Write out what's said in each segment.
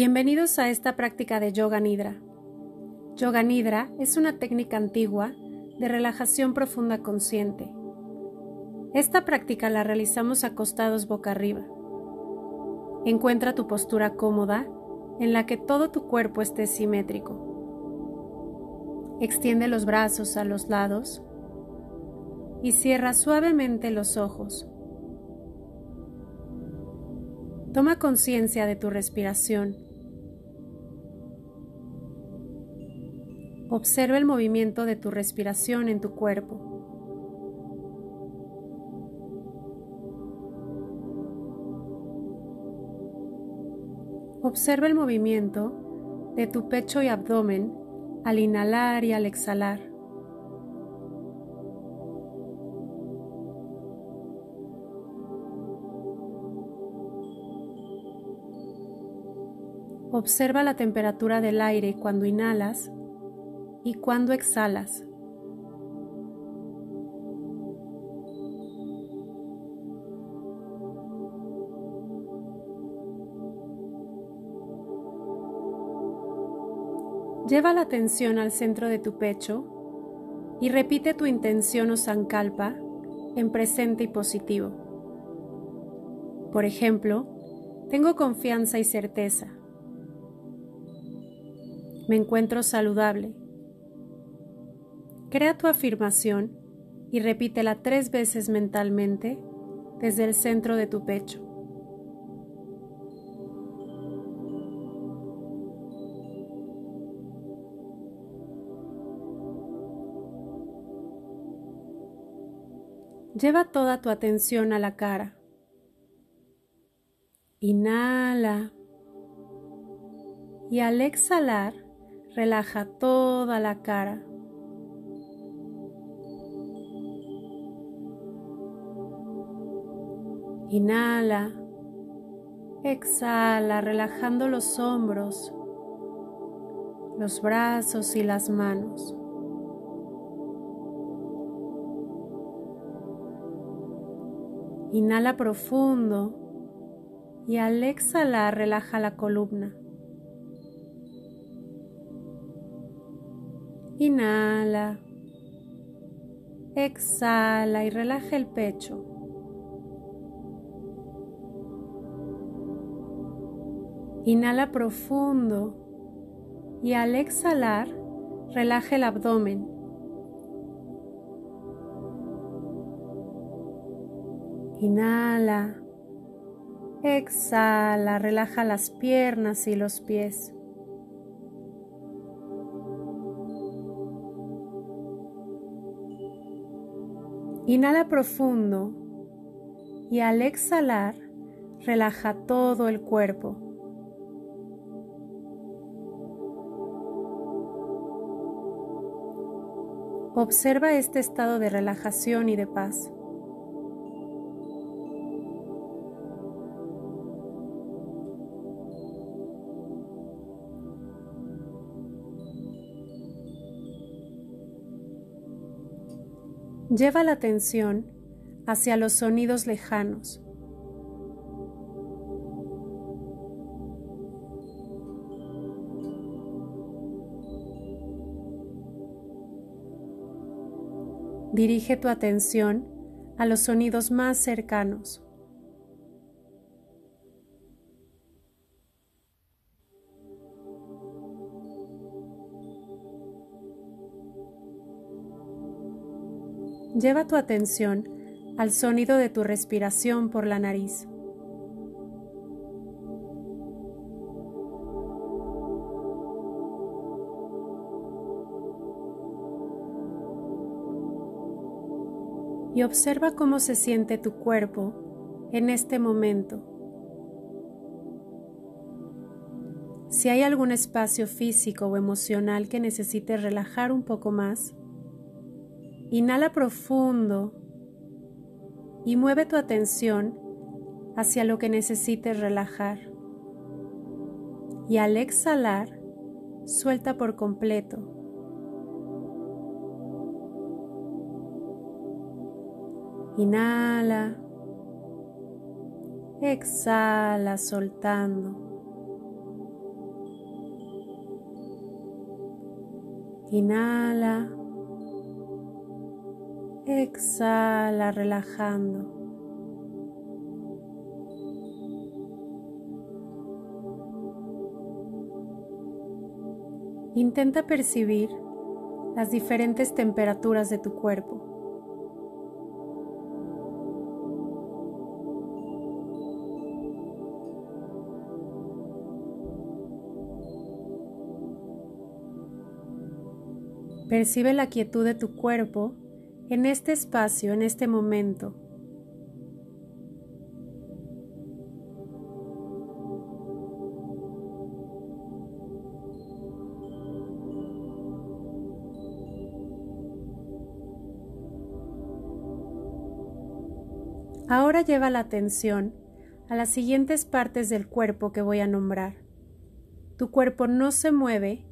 Bienvenidos a esta práctica de Yoga Nidra. Yoga Nidra es una técnica antigua de relajación profunda consciente. Esta práctica la realizamos acostados boca arriba. Encuentra tu postura cómoda en la que todo tu cuerpo esté simétrico. Extiende los brazos a los lados y cierra suavemente los ojos. Toma conciencia de tu respiración Observa el movimiento de tu respiración en tu cuerpo. Observa el movimiento de tu pecho y abdomen al inhalar y al exhalar. Observa la temperatura del aire cuando inhalas y cuando exhalas. Lleva la atención al centro de tu pecho y repite tu intención o sankalpa en presente y positivo. Por ejemplo, tengo confianza y certeza. Me encuentro saludable. Crea tu afirmación y repítela tres veces mentalmente desde el centro de tu pecho. Lleva toda tu atención a la cara. Inhala. Y al exhalar, relaja toda la cara. Inhala, exhala, relajando los hombros, los brazos y las manos. Inhala profundo y al exhalar relaja la columna. Inhala, exhala y relaja el pecho. Inhala profundo y al exhalar relaja el abdomen. Inhala, exhala, relaja las piernas y los pies. Inhala profundo y al exhalar relaja todo el cuerpo. Observa este estado de relajación y de paz. Lleva la atención hacia los sonidos lejanos. Dirige tu atención a los sonidos más cercanos. Lleva tu atención al sonido de tu respiración por la nariz. Y observa cómo se siente tu cuerpo en este momento. Si hay algún espacio físico o emocional que necesites relajar un poco más, inhala profundo y mueve tu atención hacia lo que necesites relajar. Y al exhalar, suelta por completo Inhala. Exhala soltando. Inhala. Exhala relajando. Intenta percibir las diferentes temperaturas de tu cuerpo. Percibe la quietud de tu cuerpo en este espacio, en este momento. Ahora lleva la atención a las siguientes partes del cuerpo que voy a nombrar. Tu cuerpo no se mueve,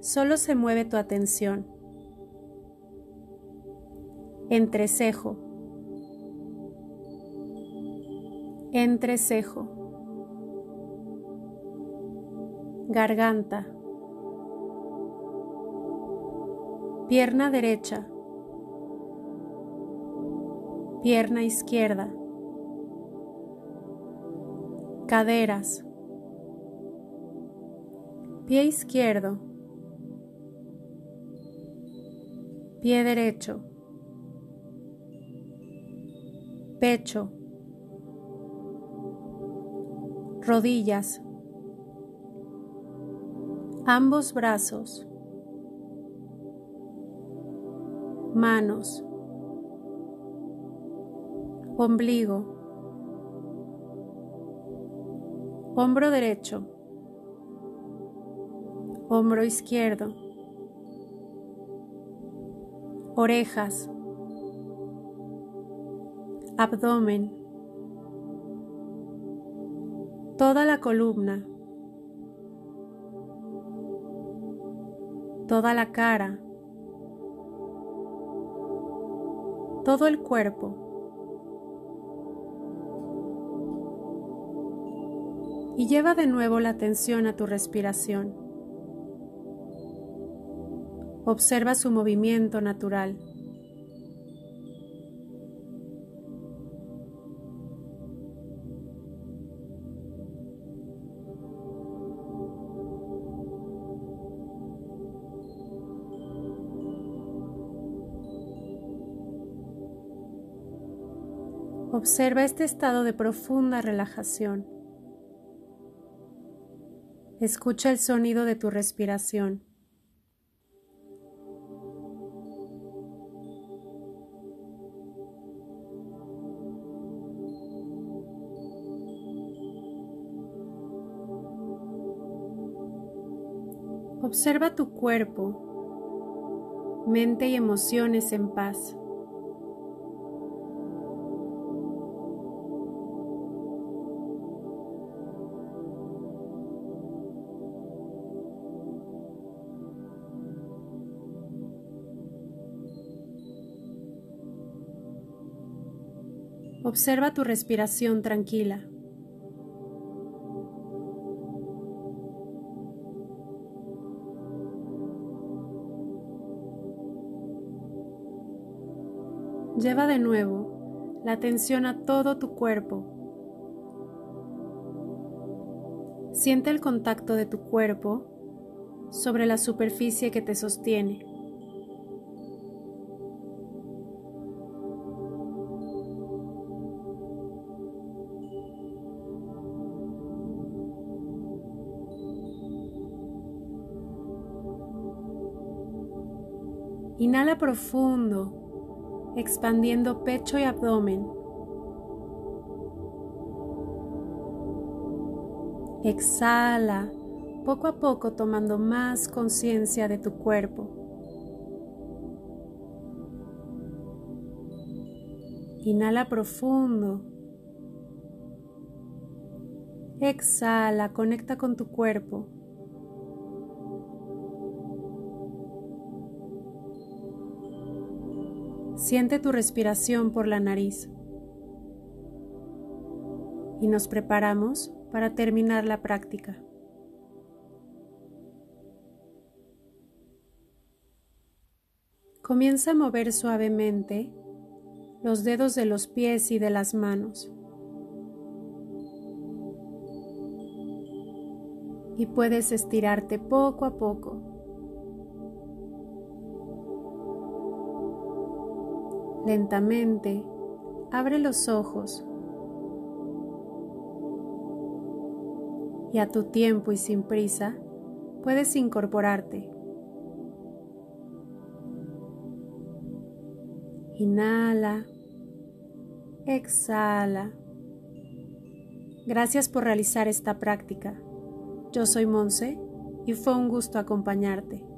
solo se mueve tu atención. Entrecejo. Entrecejo. Garganta. Pierna derecha pierna izquierda, caderas, pie izquierdo, pie derecho, pecho, rodillas, ambos brazos, manos, ombligo, hombro derecho, hombro izquierdo, orejas, abdomen, toda la columna, toda la cara, todo el cuerpo. y lleva de nuevo la atención a tu respiración. Observa su movimiento natural. Observa este estado de profunda relajación. Escucha el sonido de tu respiración. Observa tu cuerpo, mente y emociones en paz. Observa tu respiración tranquila. Lleva de nuevo la atención a todo tu cuerpo. Siente el contacto de tu cuerpo sobre la superficie que te sostiene. Inhala profundo, expandiendo pecho y abdomen. Exhala, poco a poco tomando más conciencia de tu cuerpo. Inhala profundo. Exhala, conecta con tu cuerpo. Siente tu respiración por la nariz. Y nos preparamos para terminar la práctica. Comienza a mover suavemente los dedos de los pies y de las manos. Y puedes estirarte poco a poco. Lentamente, abre los ojos y a tu tiempo y sin prisa puedes incorporarte. Inhala, exhala. Gracias por realizar esta práctica. Yo soy Monse y fue un gusto acompañarte.